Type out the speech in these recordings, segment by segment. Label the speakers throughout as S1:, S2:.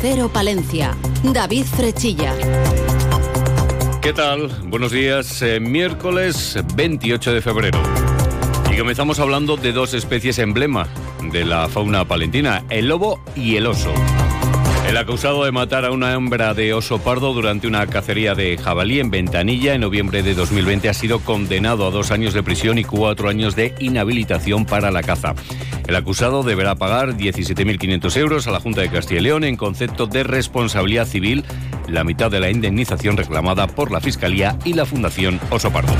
S1: Cero Palencia. David Frechilla.
S2: ¿Qué tal? Buenos días. Eh, miércoles 28 de febrero. Y comenzamos hablando de dos especies emblema de la fauna palentina, el lobo y el oso. El acusado de matar a una hembra de oso pardo durante una cacería de jabalí en Ventanilla en noviembre de 2020 ha sido condenado a dos años de prisión y cuatro años de inhabilitación para la caza. El acusado deberá pagar 17.500 euros a la Junta de Castilla y León en concepto de responsabilidad civil, la mitad de la indemnización reclamada por la Fiscalía y la Fundación Oso Pardo.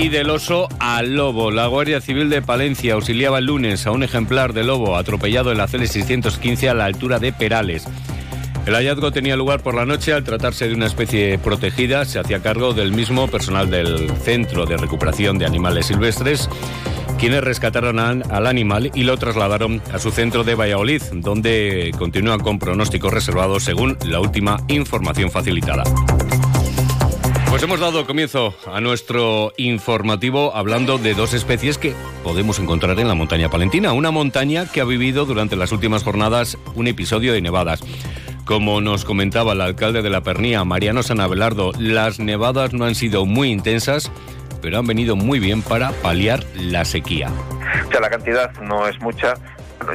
S2: Y del oso al lobo. La Guardia Civil de Palencia auxiliaba el lunes a un ejemplar de lobo atropellado en la CL 615 a la altura de Perales. El hallazgo tenía lugar por la noche al tratarse de una especie protegida. Se hacía cargo del mismo personal del Centro de Recuperación de Animales Silvestres, quienes rescataron al animal y lo trasladaron a su centro de Valladolid, donde continúan con pronósticos reservados según la última información facilitada. Pues hemos dado comienzo a nuestro informativo hablando de dos especies que podemos encontrar en la montaña palentina, una montaña que ha vivido durante las últimas jornadas un episodio de nevadas. Como nos comentaba el alcalde de la Pernía, Mariano San Abelardo, las nevadas no han sido muy intensas, pero han venido muy bien para paliar la sequía.
S3: O sea, la cantidad no es mucha,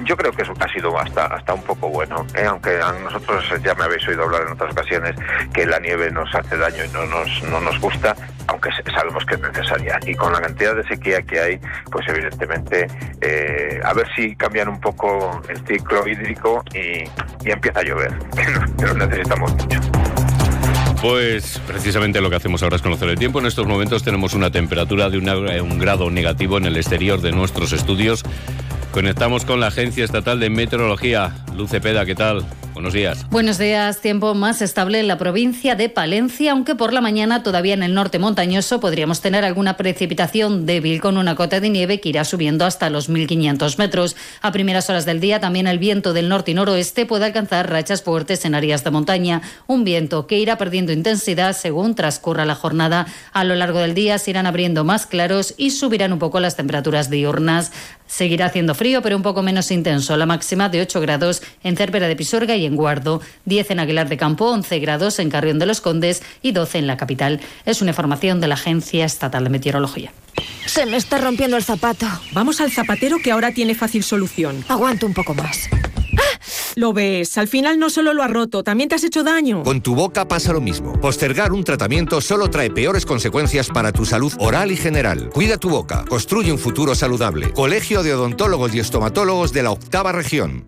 S3: yo creo que eso ha sido hasta, hasta un poco bueno, ¿eh? aunque a nosotros ya me habéis oído hablar en otras ocasiones que la nieve nos hace daño y no nos, no nos gusta, aunque sabemos que es necesaria. Y con la cantidad de sequía que hay, pues evidentemente, eh, a ver si cambian un poco el ciclo hídrico y, empieza a llover, que lo necesitamos mucho.
S2: Pues precisamente lo que hacemos ahora es conocer el tiempo. En estos momentos tenemos una temperatura de un grado negativo en el exterior de nuestros estudios. Conectamos con la Agencia Estatal de Meteorología. Luce Peda, ¿qué tal? Buenos días.
S4: Buenos días. Tiempo más estable en la provincia de Palencia, aunque por la mañana todavía en el norte montañoso podríamos tener alguna precipitación débil con una cota de nieve que irá subiendo hasta los 1.500 metros. A primeras horas del día también el viento del norte y noroeste puede alcanzar rachas fuertes en áreas de montaña. Un viento que irá perdiendo intensidad según transcurra la jornada. A lo largo del día se irán abriendo más claros y subirán un poco las temperaturas diurnas. Seguirá haciendo frío, pero un poco menos intenso. La máxima de 8 grados en Cervera de Pisorga y en Guardo, 10 en Aguilar de Campo, 11 grados en Carrión de los Condes y 12 en la capital. Es una información de la Agencia Estatal de Meteorología.
S5: Se me está rompiendo el zapato.
S6: Vamos al zapatero que ahora tiene fácil solución.
S5: Aguanto un poco más.
S6: Lo ves, al final no solo lo has roto, también te has hecho daño.
S7: Con tu boca pasa lo mismo. Postergar un tratamiento solo trae peores consecuencias para tu salud oral y general. Cuida tu boca, construye un futuro saludable. Colegio de Odontólogos y Estomatólogos de la Octava Región.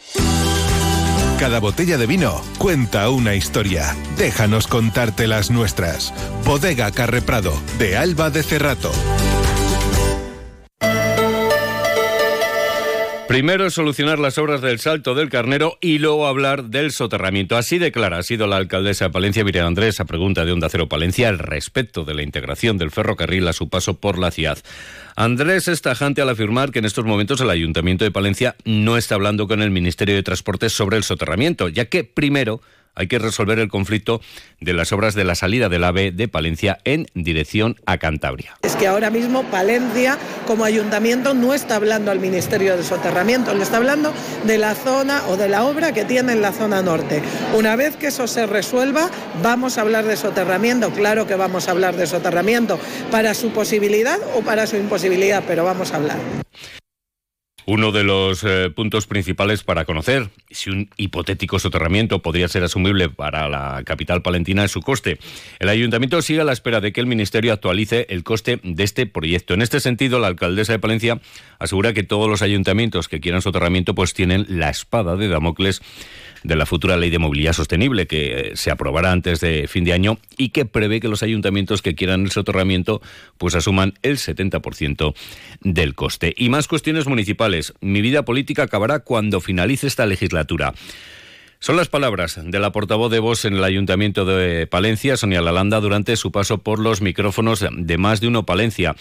S8: Cada botella de vino cuenta una historia. Déjanos contarte las nuestras. Bodega Carreprado, de Alba de Cerrato.
S2: Primero solucionar las obras del Salto del Carnero y luego hablar del soterramiento. Así declara, ha sido la alcaldesa de Palencia, Miriam Andrés, a pregunta de Onda Cero Palencia al respecto de la integración del ferrocarril a su paso por la ciudad. Andrés es tajante al afirmar que en estos momentos el Ayuntamiento de Palencia no está hablando con el Ministerio de Transportes sobre el soterramiento, ya que primero hay que resolver el conflicto de las obras de la salida del AVE de Palencia en dirección a Cantabria.
S9: Es que ahora mismo Palencia como ayuntamiento no está hablando al Ministerio de Soterramiento, le está hablando de la zona o de la obra que tiene en la zona norte. Una vez que eso se resuelva, vamos a hablar de soterramiento, claro que vamos a hablar de soterramiento, para su posibilidad o para su imposibilidad, pero vamos a hablar.
S2: Uno de los eh, puntos principales para conocer si un hipotético soterramiento podría ser asumible para la capital palentina es su coste. El ayuntamiento sigue a la espera de que el ministerio actualice el coste de este proyecto. En este sentido, la alcaldesa de Palencia asegura que todos los ayuntamientos que quieran soterramiento pues tienen la espada de Damocles de la futura ley de movilidad sostenible que eh, se aprobará antes de fin de año y que prevé que los ayuntamientos que quieran el soterramiento pues asuman el 70% del coste. Y más cuestiones municipales. Mi vida política acabará cuando finalice esta legislatura. Son las palabras de la portavoz de Voz en el Ayuntamiento de Palencia, Sonia Lalanda, durante su paso por los micrófonos de Más de Uno Palencia.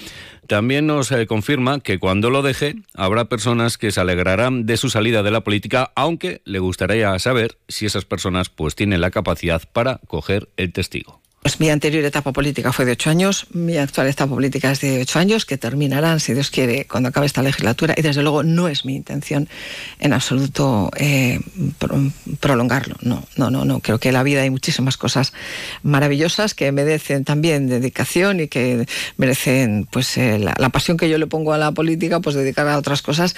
S2: También nos eh, confirma que cuando lo deje habrá personas que se alegrarán de su salida de la política, aunque le gustaría saber si esas personas pues tienen la capacidad para coger el testigo.
S10: Pues mi anterior etapa política fue de ocho años, mi actual etapa política es de ocho años, que terminarán, si Dios quiere, cuando acabe esta legislatura, y desde luego no es mi intención en absoluto eh, prolongarlo. No, no, no, no. Creo que en la vida hay muchísimas cosas maravillosas que merecen también dedicación y que merecen pues eh, la, la pasión que yo le pongo a la política, pues dedicar a otras cosas.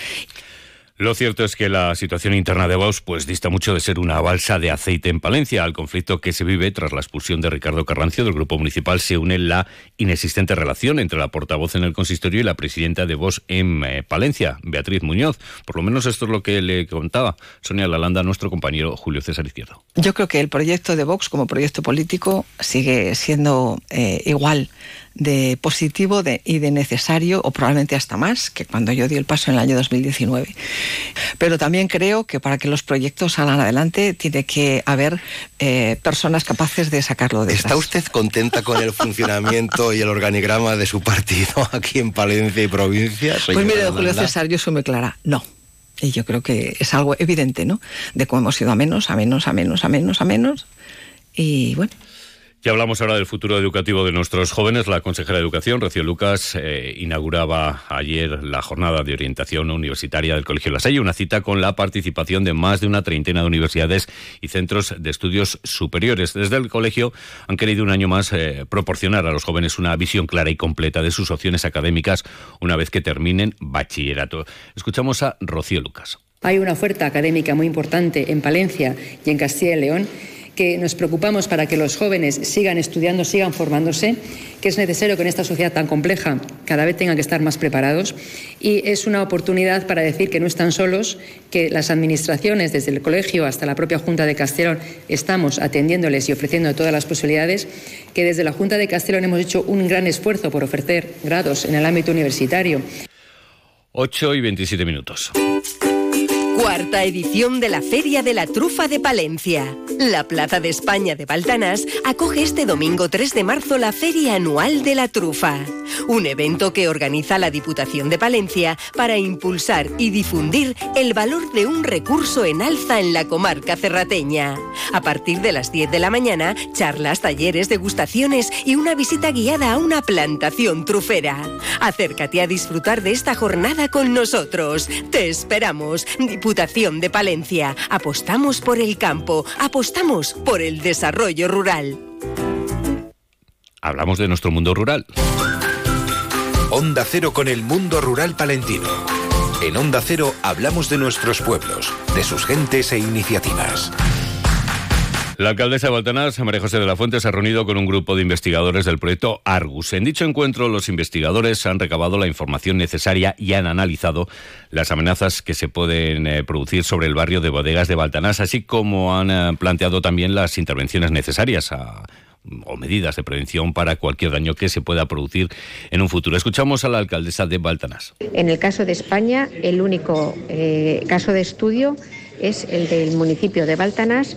S2: Lo cierto es que la situación interna de Vox pues dista mucho de ser una balsa de aceite en Palencia. Al conflicto que se vive tras la expulsión de Ricardo Carrancio del grupo municipal se une la inexistente relación entre la portavoz en el consistorio y la presidenta de Vox en eh, Palencia, Beatriz Muñoz. Por lo menos esto es lo que le contaba Sonia Lalanda nuestro compañero Julio César Izquierdo.
S10: Yo creo que el proyecto de Vox como proyecto político sigue siendo eh, igual de positivo de, y de necesario, o probablemente hasta más, que cuando yo di el paso en el año 2019. Pero también creo que para que los proyectos salgan adelante tiene que haber eh, personas capaces de sacarlo de
S11: ¿Está usted contenta con el funcionamiento y el organigrama de su partido aquí en Palencia y provincia?
S10: Pues mire, Julio César, yo soy muy clara, no. Y yo creo que es algo evidente, ¿no? De cómo hemos ido a menos, a menos, a menos, a menos, a menos. Y bueno,
S2: ya hablamos ahora del futuro educativo de nuestros jóvenes. La consejera de Educación, Rocío Lucas, eh, inauguraba ayer la jornada de orientación universitaria del Colegio La Salle, una cita con la participación de más de una treintena de universidades y centros de estudios superiores. Desde el colegio han querido un año más eh, proporcionar a los jóvenes una visión clara y completa de sus opciones académicas una vez que terminen bachillerato. Escuchamos a Rocío Lucas.
S12: Hay una oferta académica muy importante en Palencia y en Castilla y León que nos preocupamos para que los jóvenes sigan estudiando, sigan formándose, que es necesario que en esta sociedad tan compleja cada vez tengan que estar más preparados y es una oportunidad para decir que no están solos, que las administraciones, desde el colegio hasta la propia Junta de Castellón, estamos atendiéndoles y ofreciendo todas las posibilidades, que desde la Junta de Castellón hemos hecho un gran esfuerzo por ofrecer grados en el ámbito universitario.
S2: 8 y 27 minutos.
S13: Cuarta edición de la Feria de la Trufa de Palencia. La Plaza de España de Baltanás acoge este domingo 3 de marzo la Feria Anual de la Trufa, un evento que organiza la Diputación de Palencia para impulsar y difundir el valor de un recurso en alza en la comarca cerrateña. A partir de las 10 de la mañana, charlas, talleres, degustaciones y una visita guiada a una plantación trufera. Acércate a disfrutar de esta jornada con nosotros. Te esperamos. De Palencia. Apostamos por el campo, apostamos por el desarrollo rural.
S2: Hablamos de nuestro mundo rural.
S14: Onda Cero con el mundo rural palentino. En Onda Cero hablamos de nuestros pueblos, de sus gentes e iniciativas.
S2: La alcaldesa de Baltanás, María José de la Fuente, se ha reunido con un grupo de investigadores del proyecto Argus. En dicho encuentro, los investigadores han recabado la información necesaria y han analizado las amenazas que se pueden eh, producir sobre el barrio de Bodegas de Baltanás, así como han eh, planteado también las intervenciones necesarias o medidas de prevención para cualquier daño que se pueda producir en un futuro. Escuchamos a la alcaldesa de Baltanás.
S15: En el caso de España, el único eh, caso de estudio es el del municipio de Baltanás,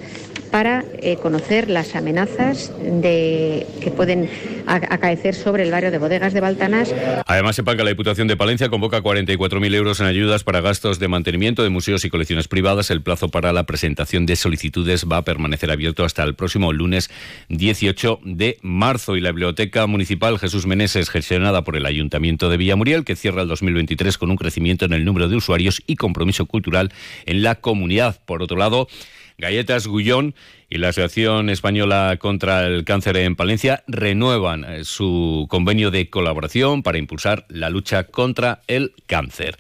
S15: para eh, conocer las amenazas de, que pueden acaecer sobre el barrio de Bodegas de Baltanás.
S2: Además, sepa que la Diputación de Palencia convoca 44.000 euros en ayudas para gastos de mantenimiento de museos y colecciones privadas. El plazo para la presentación de solicitudes va a permanecer abierto hasta el próximo lunes 18 de marzo. Y la Biblioteca Municipal Jesús Meneses, gestionada por el Ayuntamiento de Villamuriel, que cierra el 2023 con un crecimiento en el número de usuarios y compromiso cultural en la comunidad. Por otro lado, Galletas Gullón y la Asociación Española contra el Cáncer en Palencia renuevan eh, su convenio de colaboración para impulsar la lucha contra el cáncer.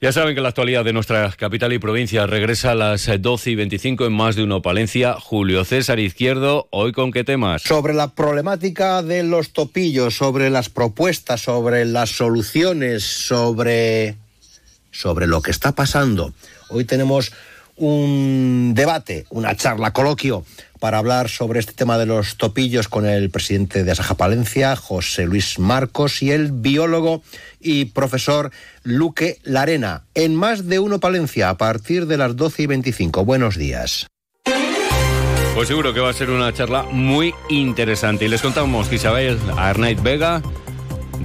S2: Ya saben que la actualidad de nuestra capital y provincia regresa a las 12 y 25 en más de uno Palencia. Julio César Izquierdo, ¿hoy con qué temas?
S11: Sobre la problemática de los topillos, sobre las propuestas, sobre las soluciones, sobre, sobre lo que está pasando. Hoy tenemos un debate, una charla, coloquio, para hablar sobre este tema de los topillos con el presidente de Asaja Palencia, José Luis Marcos, y el biólogo y profesor Luque Larena, en Más de Uno Palencia, a partir de las 12 y 25. Buenos días.
S2: Pues seguro que va a ser una charla muy interesante. Y les contamos que Isabel Arnaiz Vega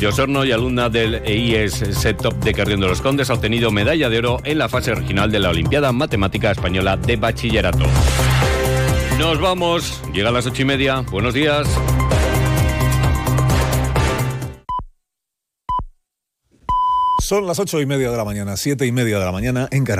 S2: de y alumna del EIS Setop de Carrión de los Condes, ha obtenido medalla de oro en la fase regional de la Olimpiada Matemática Española de Bachillerato. Nos vamos, llega las ocho y media. Buenos días.
S16: Son las ocho y media de la mañana, siete y media de la mañana en Canarias.